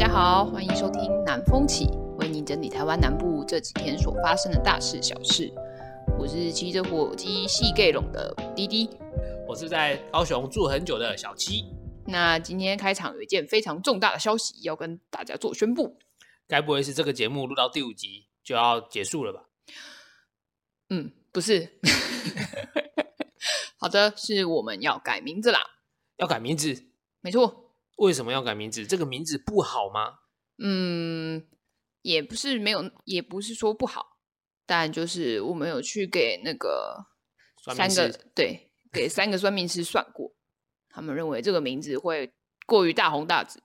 大家好，欢迎收听南风起，为您整理台湾南部这几天所发生的大事小事。我是骑着火鸡细 Gay 龙的滴滴，我是在高雄住很久的小七。那今天开场有一件非常重大的消息要跟大家做宣布，该不会是这个节目录到第五集就要结束了吧？嗯，不是。好的，是我们要改名字啦，要改名字，没错。为什么要改名字？这个名字不好吗？嗯，也不是没有，也不是说不好，但就是我们有去给那个三个对，给三个算命师算过，他们认为这个名字会过于大红大紫，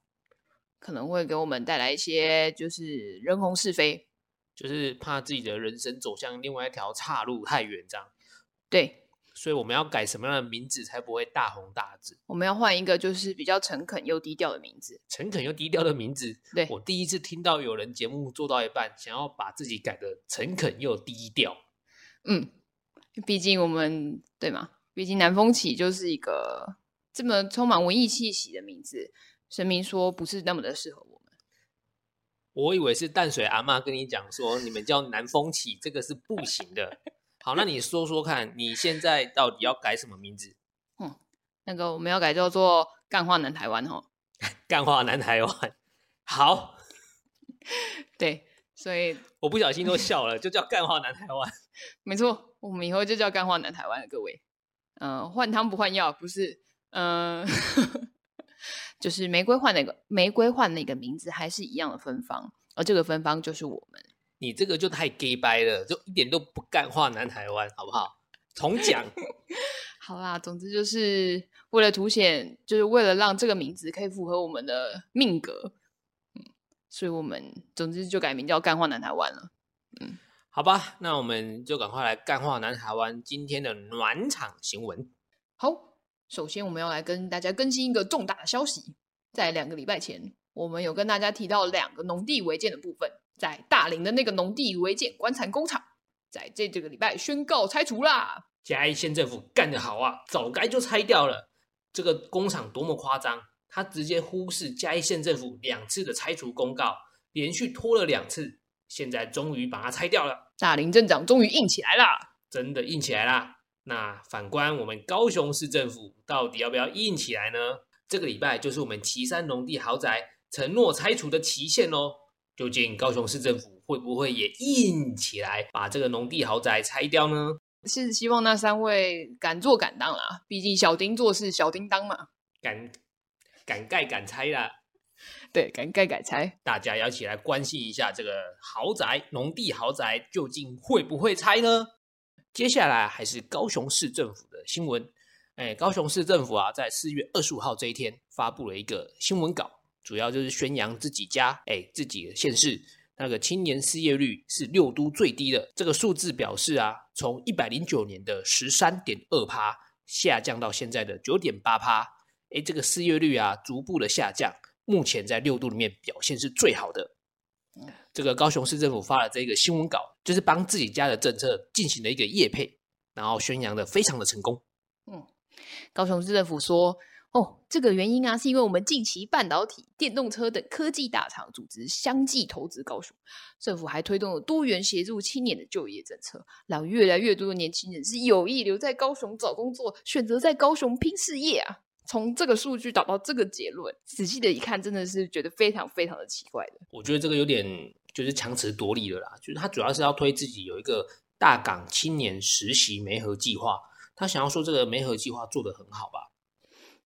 可能会给我们带来一些就是人红是非，就是怕自己的人生走向另外一条岔路太远，这样。对。所以我们要改什么样的名字才不会大红大紫？我们要换一个就是比较诚恳又低调的名字。诚恳又低调的名字，对，我第一次听到有人节目做到一半，想要把自己改的诚恳又低调。嗯，毕竟我们对吗？毕竟南风起就是一个这么充满文艺气息的名字，神明说不是那么的适合我们。我以为是淡水阿妈跟你讲说，你们叫南风起，这个是不行的。好，那你说说看，你现在到底要改什么名字？嗯，那个我们要改叫做“干话南台湾”吼，“干话南台湾”。好，对，所以我不小心都笑了，就叫“干话南台湾”。没错，我们以后就叫“干话南台湾”了各位。嗯、呃，换汤不换药，不是？嗯、呃，就是玫瑰换那个玫瑰换那个名字，还是一样的芬芳，而这个芬芳就是我们。你这个就太 gay 掰了，就一点都不干化南台湾，好不好？重讲。好啦，总之就是为了凸显，就是为了让这个名字可以符合我们的命格，嗯，所以我们总之就改名叫干化南台湾了。嗯，好吧，那我们就赶快来干化南台湾今天的暖场新闻。好，首先我们要来跟大家更新一个重大的消息，在两个礼拜前，我们有跟大家提到两个农地违建的部分。在大林的那个农地违建棺材工厂，在这这个礼拜宣告拆除啦！嘉义县政府干得好啊，早该就拆掉了。这个工厂多么夸张，他直接忽视嘉义县政府两次的拆除公告，连续拖了两次，现在终于把它拆掉了。大林镇长终于硬起来啦，真的硬起来啦！那反观我们高雄市政府，到底要不要硬起来呢？这个礼拜就是我们旗山农地豪宅承诺拆除的期限哦。究竟高雄市政府会不会也硬起来，把这个农地豪宅拆掉呢？是希望那三位敢做敢当啦，毕竟小丁做事小叮当嘛，敢敢盖敢拆啦。对，敢盖敢拆，大家要一起来关心一下这个豪宅农地豪宅究竟会不会拆呢？接下来还是高雄市政府的新闻。哎，高雄市政府啊，在四月二十五号这一天发布了一个新闻稿。主要就是宣扬自己家，哎，自己的县市那个青年失业率是六都最低的。这个数字表示啊，从一百零九年的十三点二趴下降到现在的九点八趴，哎，这个失业率啊逐步的下降，目前在六都里面表现是最好的。这个高雄市政府发了这个新闻稿，就是帮自己家的政策进行了一个业配，然后宣扬的非常的成功。嗯，高雄市政府说。哦，这个原因啊，是因为我们近期半导体、电动车等科技大厂组织相继投资高雄，政府还推动了多元协助青年的就业政策，让越来越多的年轻人是有意留在高雄找工作，选择在高雄拼事业啊。从这个数据导到这个结论，仔细的一看，真的是觉得非常非常的奇怪的。我觉得这个有点就是强词夺理了啦，就是他主要是要推自己有一个大港青年实习媒合计划，他想要说这个媒合计划做得很好吧。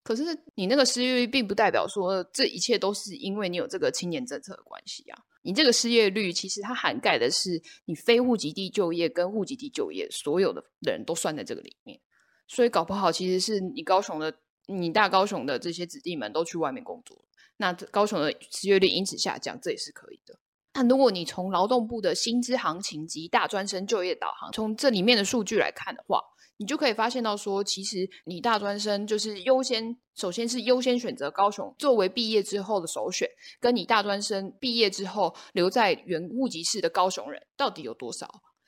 可是你那个失业率，并不代表说这一切都是因为你有这个青年政策的关系啊。你这个失业率，其实它涵盖的是你非户籍地就业跟户籍地就业所有的人都算在这个里面。所以搞不好，其实是你高雄的、你大高雄的这些子弟们都去外面工作，那高雄的失业率因此下降，这也是可以的。但如果你从劳动部的薪资行情及大专生就业导航，从这里面的数据来看的话，你就可以发现到说，其实你大专生就是优先，首先是优先选择高雄作为毕业之后的首选，跟你大专生毕业之后留在原户籍市的高雄人到底有多少？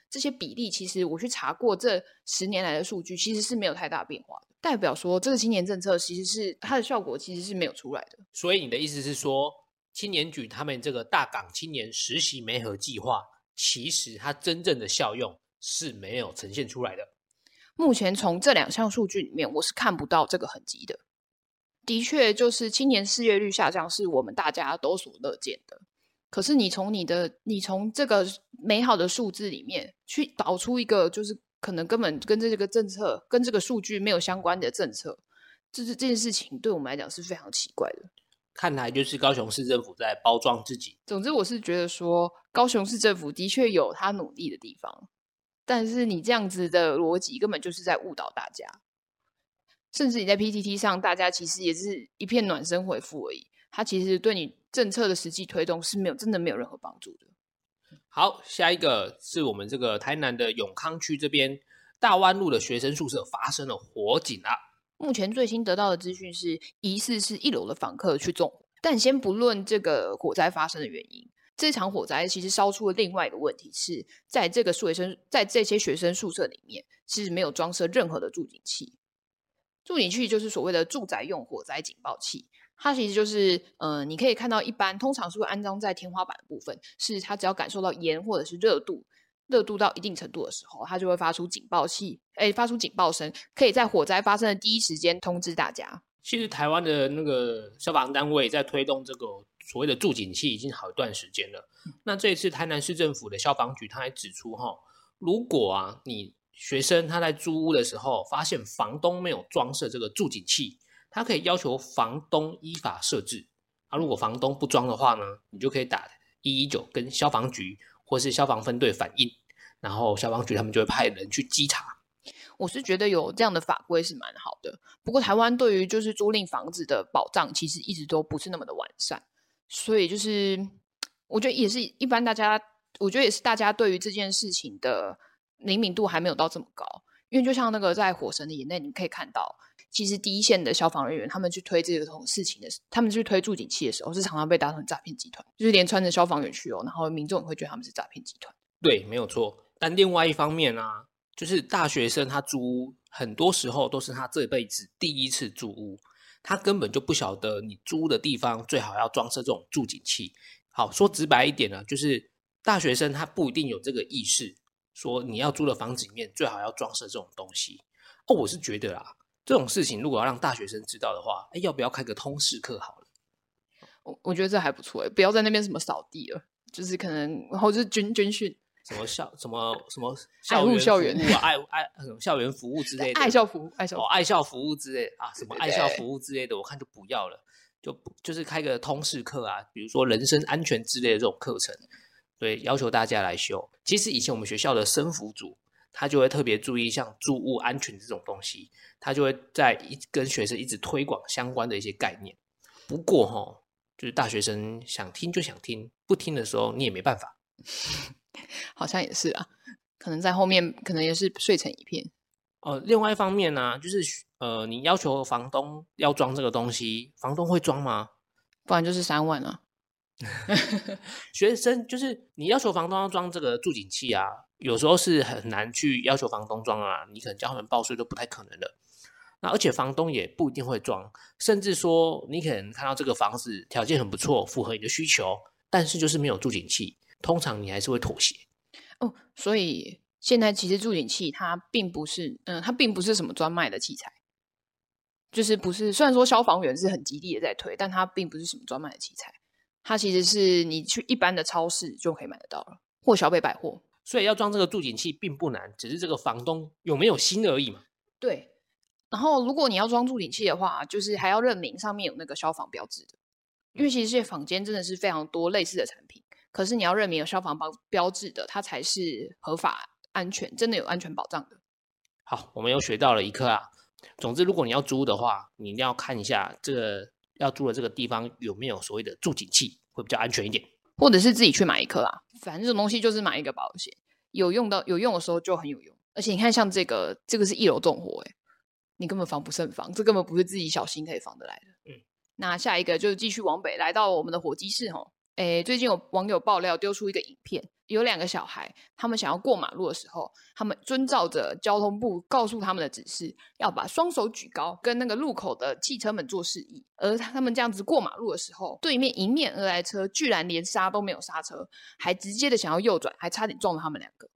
这些比例其实我去查过这十年来的数据，其实是没有太大变化的，代表说这个青年政策其实是它的效果其实是没有出来的。所以你的意思是说，青年局他们这个大港青年实习媒合计划，其实它真正的效用是没有呈现出来的。目前从这两项数据里面，我是看不到这个痕迹的。的确，就是青年失业率下降，是我们大家都所乐见的。可是，你从你的，你从这个美好的数字里面去导出一个，就是可能根本跟这个政策、跟这个数据没有相关的政策，这是这件事情对我们来讲是非常奇怪的。看来就是高雄市政府在包装自己。总之，我是觉得说，高雄市政府的确有他努力的地方，但是你这样子的逻辑根本就是在误导大家。甚至你在 PTT 上，大家其实也是一片暖声回复而已。它其实对你政策的实际推动是没有，真的没有任何帮助的。好，下一个是我们这个台南的永康区这边大湾路的学生宿舍发生了火警啊。目前最新得到的资讯是，疑似是一楼的房客去纵火。但先不论这个火灾发生的原因，这场火灾其实烧出了另外一个问题，是在这个学生在这些学生宿舍里面，其实没有装设任何的助警器。助警器就是所谓的住宅用火灾警报器，它其实就是，呃，你可以看到一般通常是会安装在天花板的部分，是它只要感受到烟或者是热度，热度到一定程度的时候，它就会发出警报器，诶，发出警报声，可以在火灾发生的第一时间通知大家。其实台湾的那个消防单位在推动这个所谓的助警器已经好一段时间了。嗯、那这一次台南市政府的消防局，他还指出，哈，如果啊你学生他在租屋的时候，发现房东没有装设这个助警器，他可以要求房东依法设置。啊，如果房东不装的话呢，你就可以打一一九跟消防局或是消防分队反映，然后消防局他们就会派人去稽查。我是觉得有这样的法规是蛮好的，不过台湾对于就是租赁房子的保障其实一直都不是那么的完善，所以就是我觉得也是一般大家，我觉得也是大家对于这件事情的。灵敏度还没有到这么高，因为就像那个在《火神的眼泪》，你可以看到，其实第一线的消防人员，他们去推这种事情的时候，他们去推助警器的时候，是常常被打成诈骗集团，就是连穿着消防员去哦，然后民众会觉得他们是诈骗集团。对，没有错。但另外一方面啊，就是大学生他租屋，很多时候都是他这辈子第一次租屋，他根本就不晓得你租的地方最好要装设这种助警器。好，说直白一点呢，就是大学生他不一定有这个意识。说你要租的房子里面最好要装设这种东西哦，我是觉得啦，这种事情如果要让大学生知道的话，哎，要不要开个通识课好了？我我觉得这还不错哎，不要在那边什么扫地了，就是可能然后就是军军训，什么校什么什么爱护校园爱爱什么校园服务之类的，爱校服务爱校服务、哦、爱校服务之类啊，什么爱校服务之类的，我看就不要了，就就是开个通识课啊，比如说人身安全之类的这种课程。对，要求大家来修。其实以前我们学校的生服组，他就会特别注意像住屋安全这种东西，他就会在一跟学生一直推广相关的一些概念。不过哈，就是大学生想听就想听，不听的时候你也没办法。好像也是啊，可能在后面可能也是睡成一片。哦、呃，另外一方面呢、啊，就是呃，你要求房东要装这个东西，房东会装吗？不然就是三万啊。学生就是你要求房东要装这个助警器啊，有时候是很难去要求房东装啊，你可能叫他们报税都不太可能的。那而且房东也不一定会装，甚至说你可能看到这个房子条件很不错，符合你的需求，但是就是没有助警器，通常你还是会妥协。哦，所以现在其实助警器它并不是，嗯、呃，它并不是什么专卖的器材，就是不是，虽然说消防员是很极力的在推，但它并不是什么专卖的器材。它其实是你去一般的超市就可以买得到了，或小北百货。所以要装这个助警器并不难，只是这个房东有没有心而已嘛。对。然后如果你要装助警器的话，就是还要认明上面有那个消防标志的，因为其实这些房间真的是非常多类似的产品，可是你要认明有消防标标志的，它才是合法、安全，真的有安全保障的。好，我们又学到了一课啊。总之，如果你要租的话，你一定要看一下这个。要租的这个地方有没有所谓的助警器，会比较安全一点，或者是自己去买一颗啊。反正这种东西就是买一个保险，有用到有用的时候就很有用。而且你看，像这个，这个是一楼纵火，诶，你根本防不胜防，这根本不是自己小心可以防得来的。嗯，那下一个就是继续往北，来到我们的火鸡市吼。诶，最近有网友爆料丢出一个影片，有两个小孩，他们想要过马路的时候，他们遵照着交通部告诉他们的指示，要把双手举高，跟那个路口的汽车们做示意。而他们这样子过马路的时候，对面迎面而来车居然连刹都没有刹车，还直接的想要右转，还差点撞了他们两个。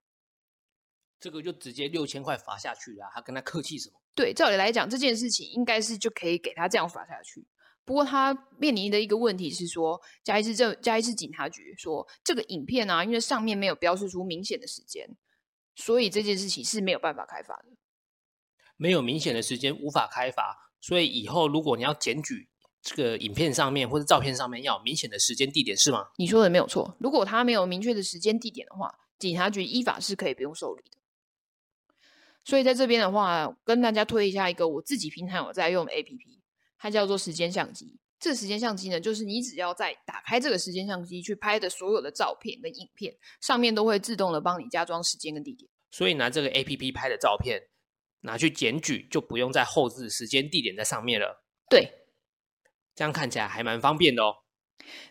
这个就直接六千块罚下去了，还跟他客气什么？对，照理来讲，这件事情应该是就可以给他这样罚下去。不过他面临的一个问题是说，嘉义市政嘉义市警察局说，这个影片啊，因为上面没有标示出明显的时间，所以这件事情是没有办法开发的。没有明显的时间，无法开发。所以以后如果你要检举这个影片上面或者照片上面要有明显的时间地点，是吗？你说的没有错。如果他没有明确的时间地点的话，警察局依法是可以不用受理的。所以在这边的话，跟大家推一下一个我自己平常有在用的 APP。它叫做时间相机。这个时间相机呢，就是你只要在打开这个时间相机去拍的所有的照片跟影片，上面都会自动的帮你加装时间跟地点。所以拿这个 APP 拍的照片拿去检举，就不用再后置时间地点在上面了。对，这样看起来还蛮方便的哦。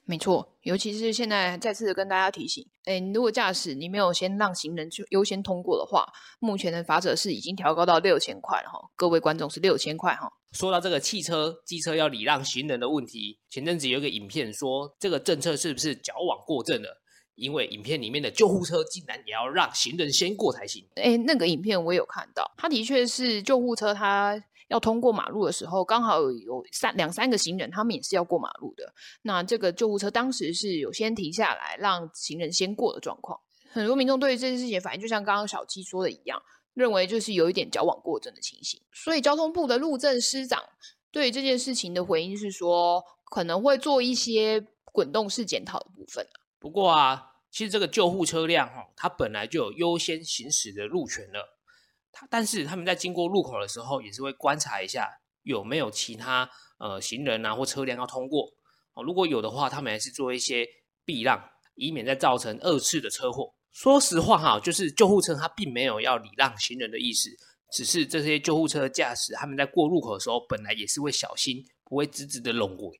没错，尤其是现在再次跟大家提醒，哎，如果驾驶你没有先让行人去优先通过的话，目前的罚则是已经调高到六千块了哈。各位观众是六千块哈。说到这个汽车、机车要礼让行人的问题，前阵子有一个影片说这个政策是不是矫枉过正了？因为影片里面的救护车竟然也要让行人先过才行。哎，那个影片我有看到，它的确是救护车，他。要通过马路的时候，刚好有三两三个行人，他们也是要过马路的。那这个救护车当时是有先停下来，让行人先过的状况。很多民众对于这件事情反应，就像刚刚小七说的一样，认为就是有一点矫枉过正的情形。所以交通部的路政司长对于这件事情的回应是说，可能会做一些滚动式检讨的部分。不过啊，其实这个救护车辆哈，它本来就有优先行驶的路权了。但是他们在经过路口的时候，也是会观察一下有没有其他呃行人啊或车辆要通过哦。如果有的话，他们还是做一些避让，以免再造成二次的车祸。说实话哈，就是救护车它并没有要礼让行人的意思，只是这些救护车驾驶他们在过路口的时候，本来也是会小心，不会直直的拢过。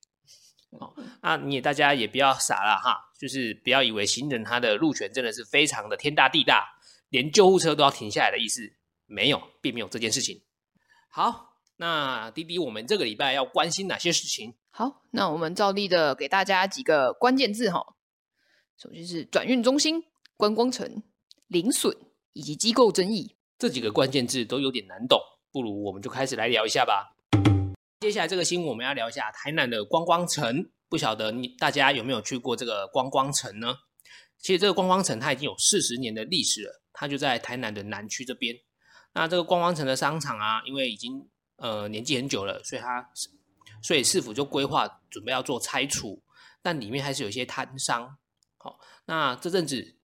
哦，那你也大家也不要傻了哈，就是不要以为行人他的路权真的是非常的天大地大，连救护车都要停下来的意思。没有，并没有这件事情。好，那滴滴，我们这个礼拜要关心哪些事情？好，那我们照例的给大家几个关键字哈。首先是转运中心、观光城、零损以及机构争议。这几个关键字都有点难懂，不如我们就开始来聊一下吧。接下来这个新闻我们要聊一下台南的观光城。不晓得你大家有没有去过这个观光城呢？其实这个观光城它已经有四十年的历史了，它就在台南的南区这边。那这个观光城的商场啊，因为已经呃年纪很久了，所以它所以市府就规划准备要做拆除，但里面还是有一些摊商。好，那这阵子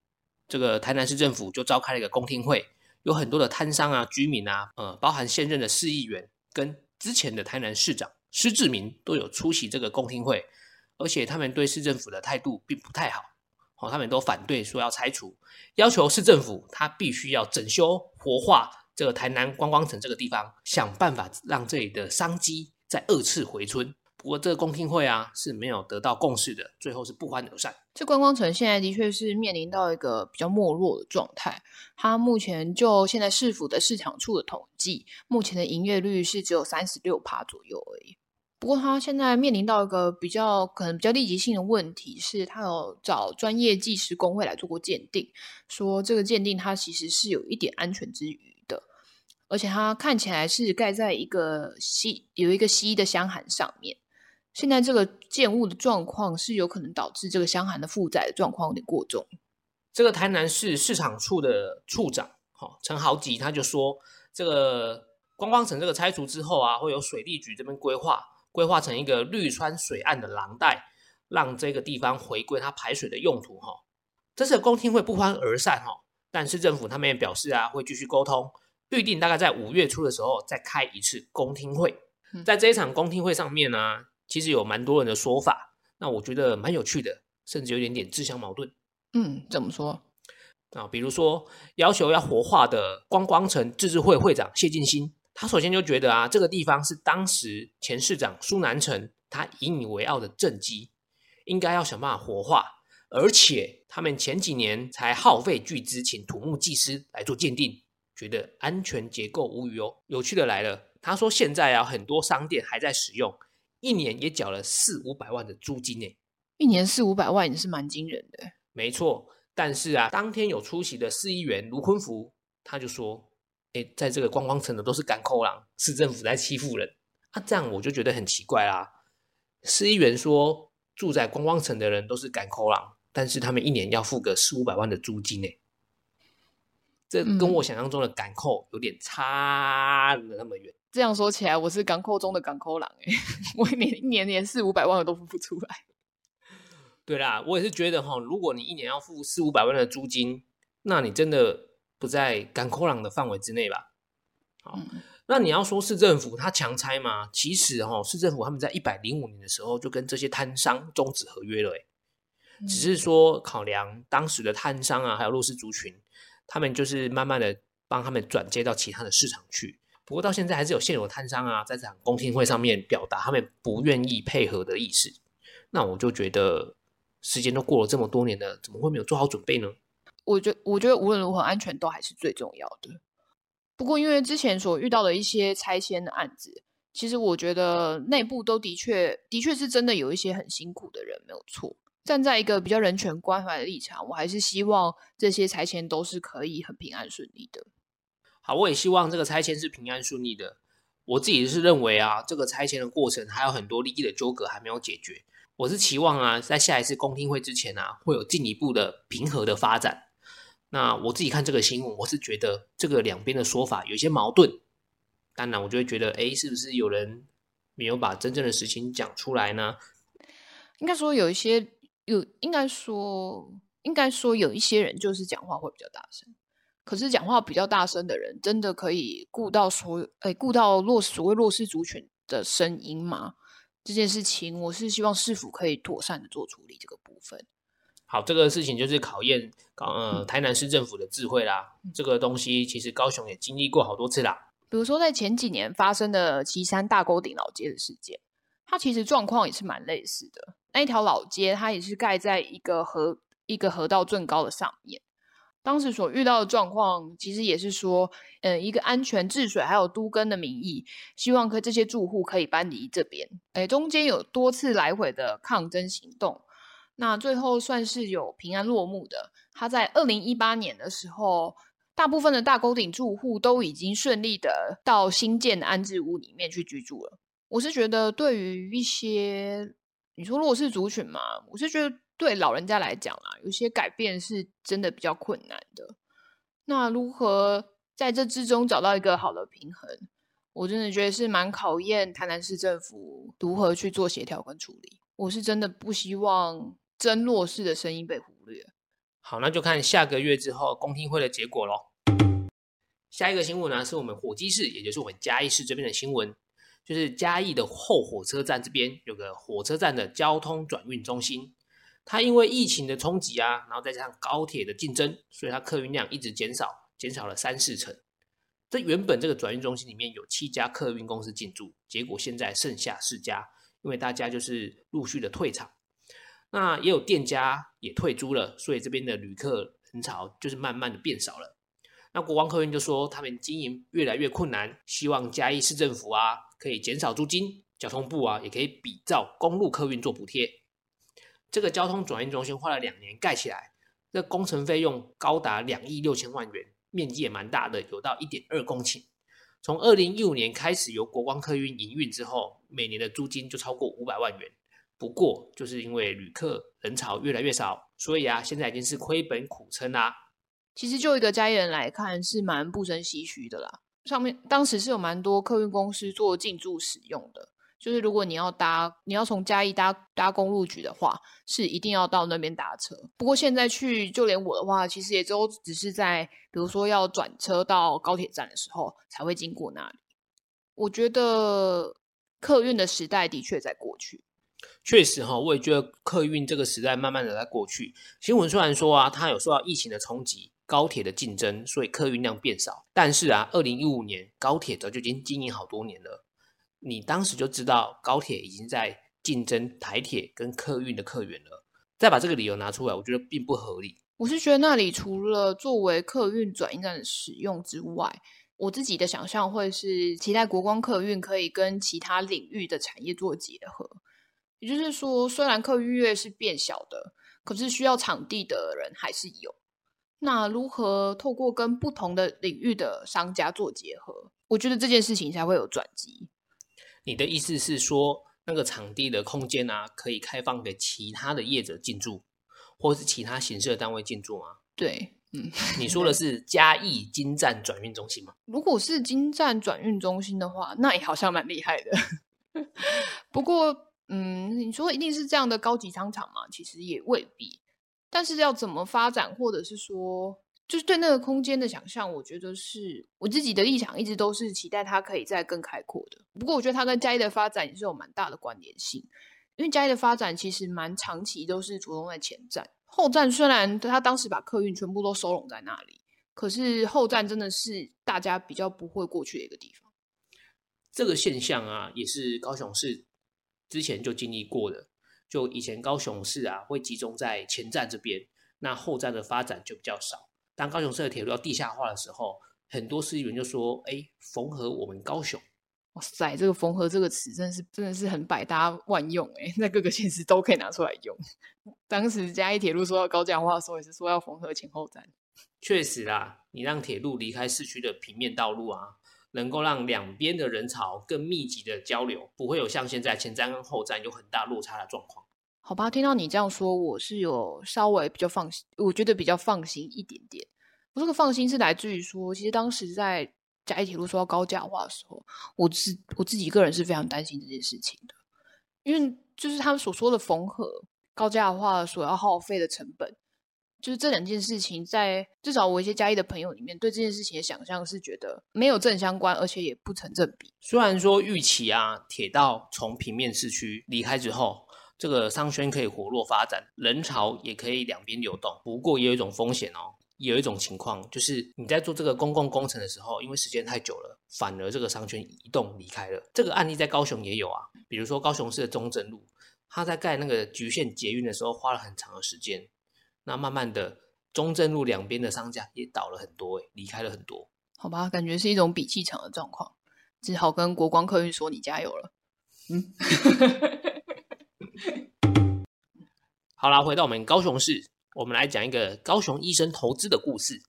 这个台南市政府就召开了一个公听会，有很多的摊商啊、居民啊，呃，包含现任的市议员跟之前的台南市长施志明都有出席这个公听会，而且他们对市政府的态度并不太好，哦，他们都反对说要拆除，要求市政府他必须要整修活化。这个台南观光城这个地方，想办法让这里的商机再二次回春。不过这个公听会啊是没有得到共识的，最后是不欢而散。这观光城现在的确是面临到一个比较没落的状态。它目前就现在市府的市场处的统计，目前的营业率是只有三十六趴左右而已。不过它现在面临到一个比较可能比较立即性的问题，是它有找专业技师工会来做过鉴定，说这个鉴定它其实是有一点安全之余。而且它看起来是盖在一个西有一个西的箱涵上面。现在这个建物的状况是有可能导致这个箱涵的负载的状况有点过重。这个台南市市场处的处长，哈陈豪吉他就说，这个观光城这个拆除之后啊，会有水利局这边规划，规划成一个绿川水岸的廊带，让这个地方回归它排水的用途。哈，这次的公听会不欢而散。哈，但市政府他们也表示啊，会继续沟通。预定大概在五月初的时候再开一次公听会，在这一场公听会上面呢、啊，其实有蛮多人的说法，那我觉得蛮有趣的，甚至有点点自相矛盾。嗯，怎么说？啊，比如说要求要活化的观光城自治会会长谢进兴，他首先就觉得啊，这个地方是当时前市长苏南城他引以为傲的政绩，应该要想办法活化，而且他们前几年才耗费巨资请土木技师来做鉴定，觉得安全结构无虞哦。有趣的来了，他说现在啊，很多商店还在使用，一年也缴了四五百万的租金呢。一年四五百万也是蛮惊人的。没错，但是啊，当天有出席的市议员卢坤福他就说：“诶，在这个观光城的都是甘苦郎，市政府在欺负人。”啊，这样我就觉得很奇怪啦。市议员说，住在观光城的人都是赶扣狼，但是他们一年要付个四五百万的租金呢，这跟我想象中的港口有点差了那么远。这样说起来，我是港口中的港口狼哎，我一年一年连四五百万我都付不出来。对啦，我也是觉得哈，如果你一年要付四五百万的租金，那你真的不在港口狼的范围之内吧？好。嗯那你要说市政府他强拆吗？其实哈，市政府他们在一百零五年的时候就跟这些摊商终止合约了，诶，只是说考量当时的摊商啊，还有弱势族群，他们就是慢慢的帮他们转接到其他的市场去。不过到现在还是有现有的摊商啊，在这场公听会上面表达他们不愿意配合的意思。那我就觉得时间都过了这么多年了，怎么会没有做好准备呢？我觉我觉得无论如何，安全都还是最重要的。不过，因为之前所遇到的一些拆迁的案子，其实我觉得内部都的确，的确是真的有一些很辛苦的人，没有错。站在一个比较人权关怀的立场，我还是希望这些拆迁都是可以很平安顺利的。好，我也希望这个拆迁是平安顺利的。我自己是认为啊，这个拆迁的过程还有很多利益的纠葛还没有解决。我是期望啊，在下一次公听会之前啊，会有进一步的平和的发展。那我自己看这个新闻，我是觉得这个两边的说法有些矛盾。当然，我就会觉得，哎，是不是有人没有把真正的事情讲出来呢？应该说有一些有，应该说应该说有一些人就是讲话会比较大声。可是讲话比较大声的人，真的可以顾到所有，哎，顾到弱所谓弱势族群的声音吗？这件事情，我是希望市府可以妥善的做处理这个部分。好，这个事情就是考验港呃台南市政府的智慧啦。这个东西其实高雄也经历过好多次啦。比如说在前几年发生的旗山大沟顶老街的事件，它其实状况也是蛮类似的。那一条老街，它也是盖在一个河一个河道最高的上面。当时所遇到的状况，其实也是说，嗯、一个安全治水还有都更的名义，希望可这些住户可以搬离这边。哎，中间有多次来回的抗争行动。那最后算是有平安落幕的。他在二零一八年的时候，大部分的大沟顶住户都已经顺利的到新建的安置屋里面去居住了。我是觉得，对于一些你说弱势族群嘛，我是觉得对老人家来讲啊，有些改变是真的比较困难的。那如何在这之中找到一个好的平衡，我真的觉得是蛮考验台南市政府如何去做协调跟处理。我是真的不希望。真弱势的声音被忽略。好，那就看下个月之后公听会的结果喽。下一个新闻呢，是我们火鸡市，也就是我们嘉义市这边的新闻，就是嘉义的后火车站这边有个火车站的交通转运中心，它因为疫情的冲击啊，然后再加上高铁的竞争，所以它客运量一直减少，减少了三四成。这原本这个转运中心里面有七家客运公司进驻，结果现在剩下四家，因为大家就是陆续的退场。那也有店家也退租了，所以这边的旅客人潮就是慢慢的变少了。那国光客运就说他们经营越来越困难，希望嘉义市政府啊可以减少租金，交通部啊也可以比照公路客运做补贴。这个交通转运中心花了两年盖起来，这工程费用高达两亿六千万元，面积也蛮大的，有到一点二公顷。从二零一五年开始由国光客运营运之后，每年的租金就超过五百万元。不过，就是因为旅客人潮越来越少，所以啊，现在已经是亏本苦撑啦。其实，就一个嘉义人来看，是蛮不胜唏嘘的啦。上面当时是有蛮多客运公司做进驻使用的，就是如果你要搭，你要从嘉义搭搭公路局的话，是一定要到那边搭车。不过现在去，就连我的话，其实也都只是在，比如说要转车到高铁站的时候才会经过那里。我觉得客运的时代的确在过去。确实哈，我也觉得客运这个时代慢慢的在过去。新闻虽然说啊，它有受到疫情的冲击、高铁的竞争，所以客运量变少。但是啊，二零一五年高铁早就已经经营好多年了，你当时就知道高铁已经在竞争台铁跟客运的客源了。再把这个理由拿出来，我觉得并不合理。我是觉得那里除了作为客运转运站的使用之外，我自己的想象会是期待国光客运可以跟其他领域的产业做结合。也就是说，虽然客运业是变小的，可是需要场地的人还是有。那如何透过跟不同的领域的商家做结合，我觉得这件事情才会有转机。你的意思是说，那个场地的空间啊，可以开放给其他的业者进驻？或是其他形式的单位进驻吗？对，嗯，你说的是嘉义金站转运中心吗？如果是金站转运中心的话，那也好像蛮厉害的。不过，嗯，你说一定是这样的高级商场吗？其实也未必。但是要怎么发展，或者是说，就是对那个空间的想象，我觉得是我自己的立场，一直都是期待它可以再更开阔的。不过，我觉得它跟嘉义的发展也是有蛮大的关联性。因为嘉义的发展其实蛮长期，都是着重在前站。后站虽然他当时把客运全部都收拢在那里，可是后站真的是大家比较不会过去的一个地方。这个现象啊，也是高雄市之前就经历过的。就以前高雄市啊，会集中在前站这边，那后站的发展就比较少。当高雄市的铁路要地下化的时候，很多市议员就说：“哎，缝合我们高雄。”哇塞，这个“缝合”这个词真的是真的是很百搭万用诶，在各个县市都可以拿出来用。当时嘉义铁路说要高架化的时候，也是说要缝合前后站。确实啦，你让铁路离开市区的平面道路啊，能够让两边的人潮更密集的交流，不会有像现在前站跟后站有很大落差的状况。好吧，听到你这样说，我是有稍微比较放心，我觉得比较放心一点点。我这个放心是来自于说，其实当时在。嘉义铁路说到高架化的时候，我是我自己个人是非常担心这件事情的，因为就是他们所说的缝合高架化所要耗费的成本，就是这两件事情在至少我一些嘉义的朋友里面对这件事情的想象是觉得没有正相关，而且也不成正比。虽然说预期啊，铁道从平面市区离开之后，这个商圈可以活络发展，人潮也可以两边流动，不过也有一种风险哦。有一种情况，就是你在做这个公共工程的时候，因为时间太久了，反而这个商圈移动离开了。这个案例在高雄也有啊，比如说高雄市的中正路，他在盖那个橘线捷运的时候花了很长的时间，那慢慢的中正路两边的商家也倒了很多，诶，离开了很多。好吧，感觉是一种比气场的状况，只好跟国光客运说你加油了。嗯，好啦，回到我们高雄市。我们来讲一个高雄医生投资的故事。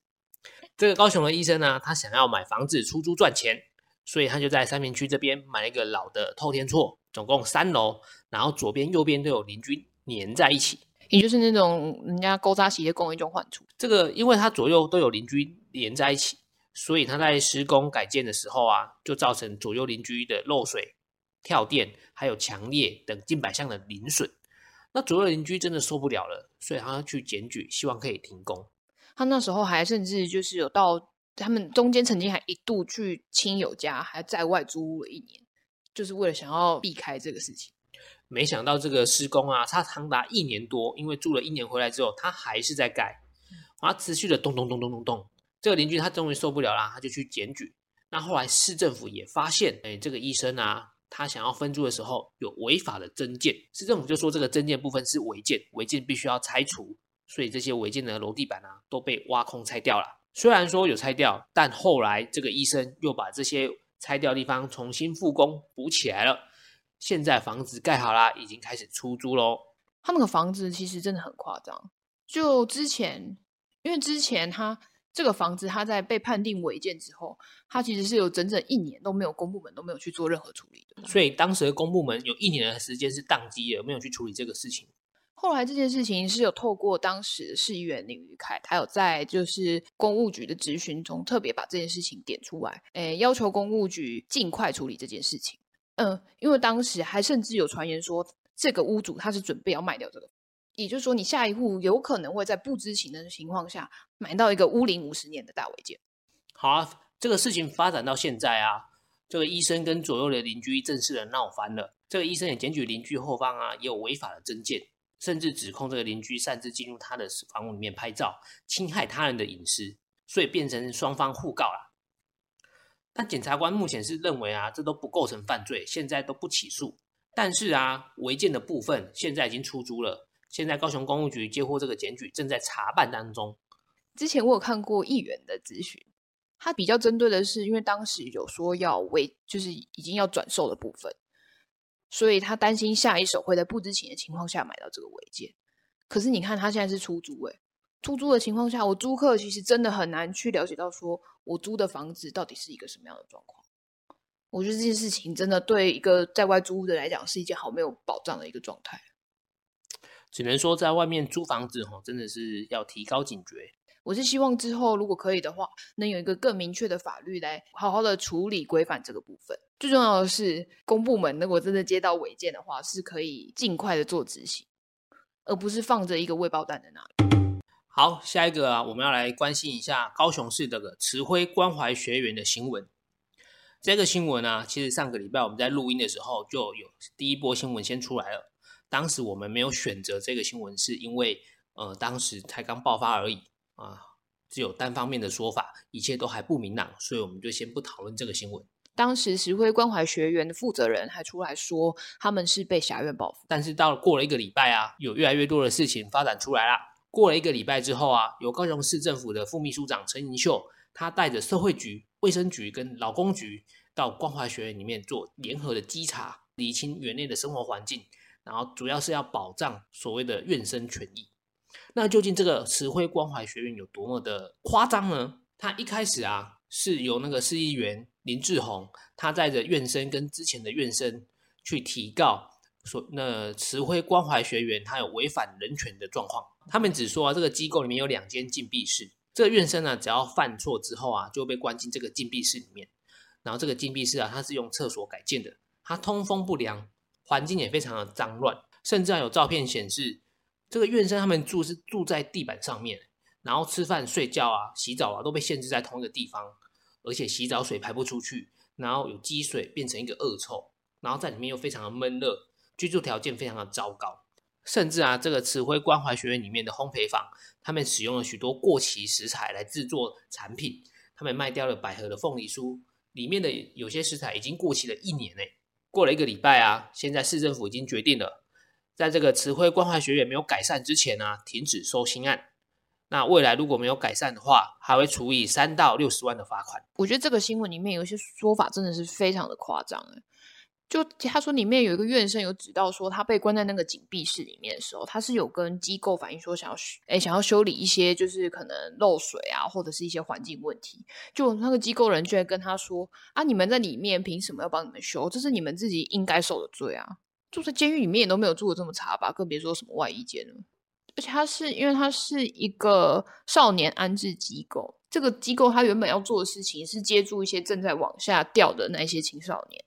这个高雄的医生呢，他想要买房子出租赚钱，所以他就在三明区这边买了一个老的透天厝，总共三楼，然后左边、右边都有邻居黏在一起，也就是那种人家勾扎起的公一种换处。这个，因为它左右都有邻居连在一起，所以他在施工改建的时候啊，就造成左右邻居的漏水、跳电，还有强烈等近百项的邻损。那左右邻居真的受不了了，所以他要去检举，希望可以停工。他那时候还甚至就是有到他们中间曾经还一度去亲友家，还在外租屋了一年，就是为了想要避开这个事情。没想到这个施工啊，他长达一年多，因为住了一年回来之后，他还是在盖，然后持续的咚咚咚咚咚咚。这个邻居他终于受不了啦，他就去检举。那后来市政府也发现，哎，这个医生啊。他想要分租的时候有违法的增建，市政府就说这个增建部分是违建，违建必须要拆除，所以这些违建的楼地板啊都被挖空拆掉了。虽然说有拆掉，但后来这个医生又把这些拆掉的地方重新复工补起来了。现在房子盖好啦，已经开始出租喽。他那个房子其实真的很夸张，就之前因为之前他。这个房子，他在被判定违建之后，他其实是有整整一年都没有公部门都没有去做任何处理的。所以当时的公部门有一年的时间是宕机的，没有去处理这个事情。后来这件事情是有透过当时的市议员林宇凯，他有在就是公务局的质询中特别把这件事情点出来，诶，要求公务局尽快处理这件事情。嗯，因为当时还甚至有传言说，这个屋主他是准备要卖掉这个。也就是说，你下一户有可能会在不知情的情况下买到一个屋龄五十年的大违建。好啊，这个事情发展到现在啊，这个医生跟左右的邻居正式的闹翻了。这个医生也检举邻居后方啊，也有违法的增建，甚至指控这个邻居擅自进入他的房屋里面拍照，侵害他人的隐私，所以变成双方互告了。但检察官目前是认为啊，这都不构成犯罪，现在都不起诉。但是啊，违建的部分现在已经出租了。现在高雄公务局接获这个检举，正在查办当中。之前我有看过议员的咨询，他比较针对的是，因为当时有说要为，就是已经要转售的部分，所以他担心下一手会在不知情的情况下买到这个违建。可是你看他现在是出租，诶，出租的情况下，我租客其实真的很难去了解到，说我租的房子到底是一个什么样的状况。我觉得这件事情真的对一个在外租屋的来讲，是一件好没有保障的一个状态。只能说在外面租房子，吼，真的是要提高警觉。我是希望之后如果可以的话，能有一个更明确的法律来好好的处理规范这个部分。最重要的是，公部门如果真的接到违建的话，是可以尽快的做执行，而不是放着一个未爆弹在那里。好，下一个啊，我们要来关心一下高雄市这个慈晖关怀学员的新闻。这个新闻呢、啊，其实上个礼拜我们在录音的时候就有第一波新闻先出来了。当时我们没有选择这个新闻，是因为呃，当时才刚爆发而已。啊，只有单方面的说法，一切都还不明朗，所以我们就先不讨论这个新闻。当时石灰关怀学员的负责人还出来说，他们是被侠院报复。但是到了过了一个礼拜啊，有越来越多的事情发展出来了。过了一个礼拜之后啊，由高雄市政府的副秘书长陈盈秀，他带着社会局、卫生局跟劳工局到关怀学院里面做联合的稽查，厘清园内的生活环境，然后主要是要保障所谓的院生权益。那究竟这个慈晖关怀学院有多么的夸张呢？他一开始啊，是由那个市议员林志宏，他带着院生跟之前的院生去提告，说那慈晖关怀学园他有违反人权的状况。他们只说啊，这个机构里面有两间禁闭室，这个院生呢，只要犯错之后啊，就被关进这个禁闭室里面。然后这个禁闭室啊，它是用厕所改建的，它通风不良，环境也非常的脏乱，甚至还有照片显示。这个院生他们住是住在地板上面，然后吃饭、睡觉啊、洗澡啊都被限制在同一个地方，而且洗澡水排不出去，然后有积水变成一个恶臭，然后在里面又非常的闷热，居住条件非常的糟糕，甚至啊，这个慈晖关怀学院里面的烘焙坊，他们使用了许多过期食材来制作产品，他们卖掉了百合的凤梨酥，里面的有些食材已经过期了一年呢。过了一个礼拜啊，现在市政府已经决定了。在这个慈晖关怀学院没有改善之前呢、停止收新案。那未来如果没有改善的话，还会处以三到六十万的罚款。我觉得这个新闻里面有一些说法真的是非常的夸张诶。就他说里面有一个院生有指到说，他被关在那个紧闭室里面的时候，他是有跟机构反映说想要诶想要修理一些就是可能漏水啊或者是一些环境问题。就那个机构人就会跟他说啊，你们在里面凭什么要帮你们修？这是你们自己应该受的罪啊。住在监狱里面也都没有住的这么差吧，更别说什么外衣间了。而且他是因为他是一个少年安置机构，这个机构他原本要做的事情是接住一些正在往下掉的那些青少年，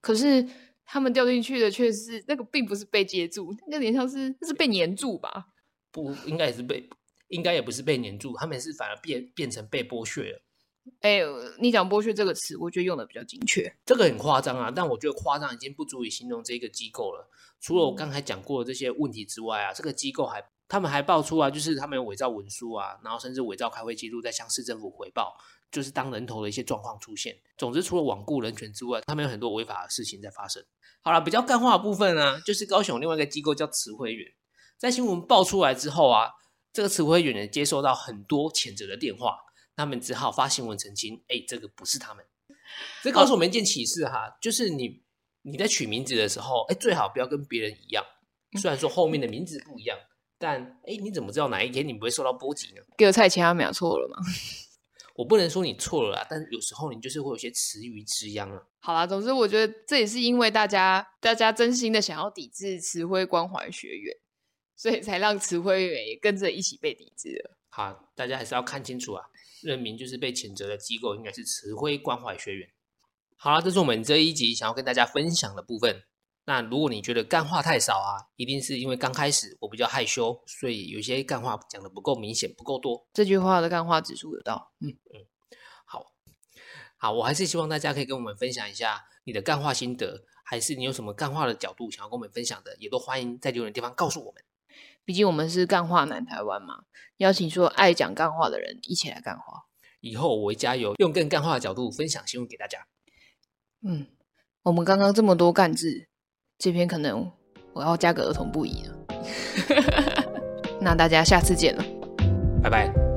可是他们掉进去的却是那个并不是被接住，那个有点像是那是被粘住吧？不，应该也是被，应该也不是被粘住，他们是反而变变成被剥削了。哎，你讲剥削这个词，我觉得用的比较精确。这个很夸张啊，但我觉得夸张已经不足以形容这个机构了。除了我刚才讲过的这些问题之外啊，这个机构还他们还爆出啊，就是他们有伪造文书啊，然后甚至伪造开会记录，在向市政府回报，就是当人头的一些状况出现。总之，除了罔顾人权之外，他们有很多违法的事情在发生。好了，比较干话的部分呢，就是高雄另外一个机构叫慈晖园，在新闻爆出来之后啊，这个慈晖园呢接收到很多谴责的电话。他们只好发新闻澄清，哎，这个不是他们。这告诉我们一件启示哈，就是你你在取名字的时候，哎，最好不要跟别人一样。虽然说后面的名字不一样，但哎，你怎么知道哪一天你不会受到波及呢？给我菜其他秒错了吗？我不能说你错了啦，但是有时候你就是会有些池鱼之殃啊。好啦，总之我觉得这也是因为大家大家真心的想要抵制慈晖关怀学院，所以才让慈晖园也跟着一起被抵制了。好，大家还是要看清楚啊。认明就是被谴责的机构，应该是慈晖关怀学院。好了，这是我们这一集想要跟大家分享的部分。那如果你觉得干话太少啊，一定是因为刚开始我比较害羞，所以有些干话讲的不够明显，不够多。这句话的干话指数有到。嗯嗯，好，好，我还是希望大家可以跟我们分享一下你的干话心得，还是你有什么干话的角度想要跟我们分享的，也都欢迎在留言的地方告诉我们。毕竟我们是干话南台湾嘛，邀请说爱讲干话的人一起来干话。以后我会加油，用更干话的角度分享新闻给大家。嗯，我们刚刚这么多干字，这篇可能我要加个儿童不宜了，哈哈哈，那大家下次见了，拜拜。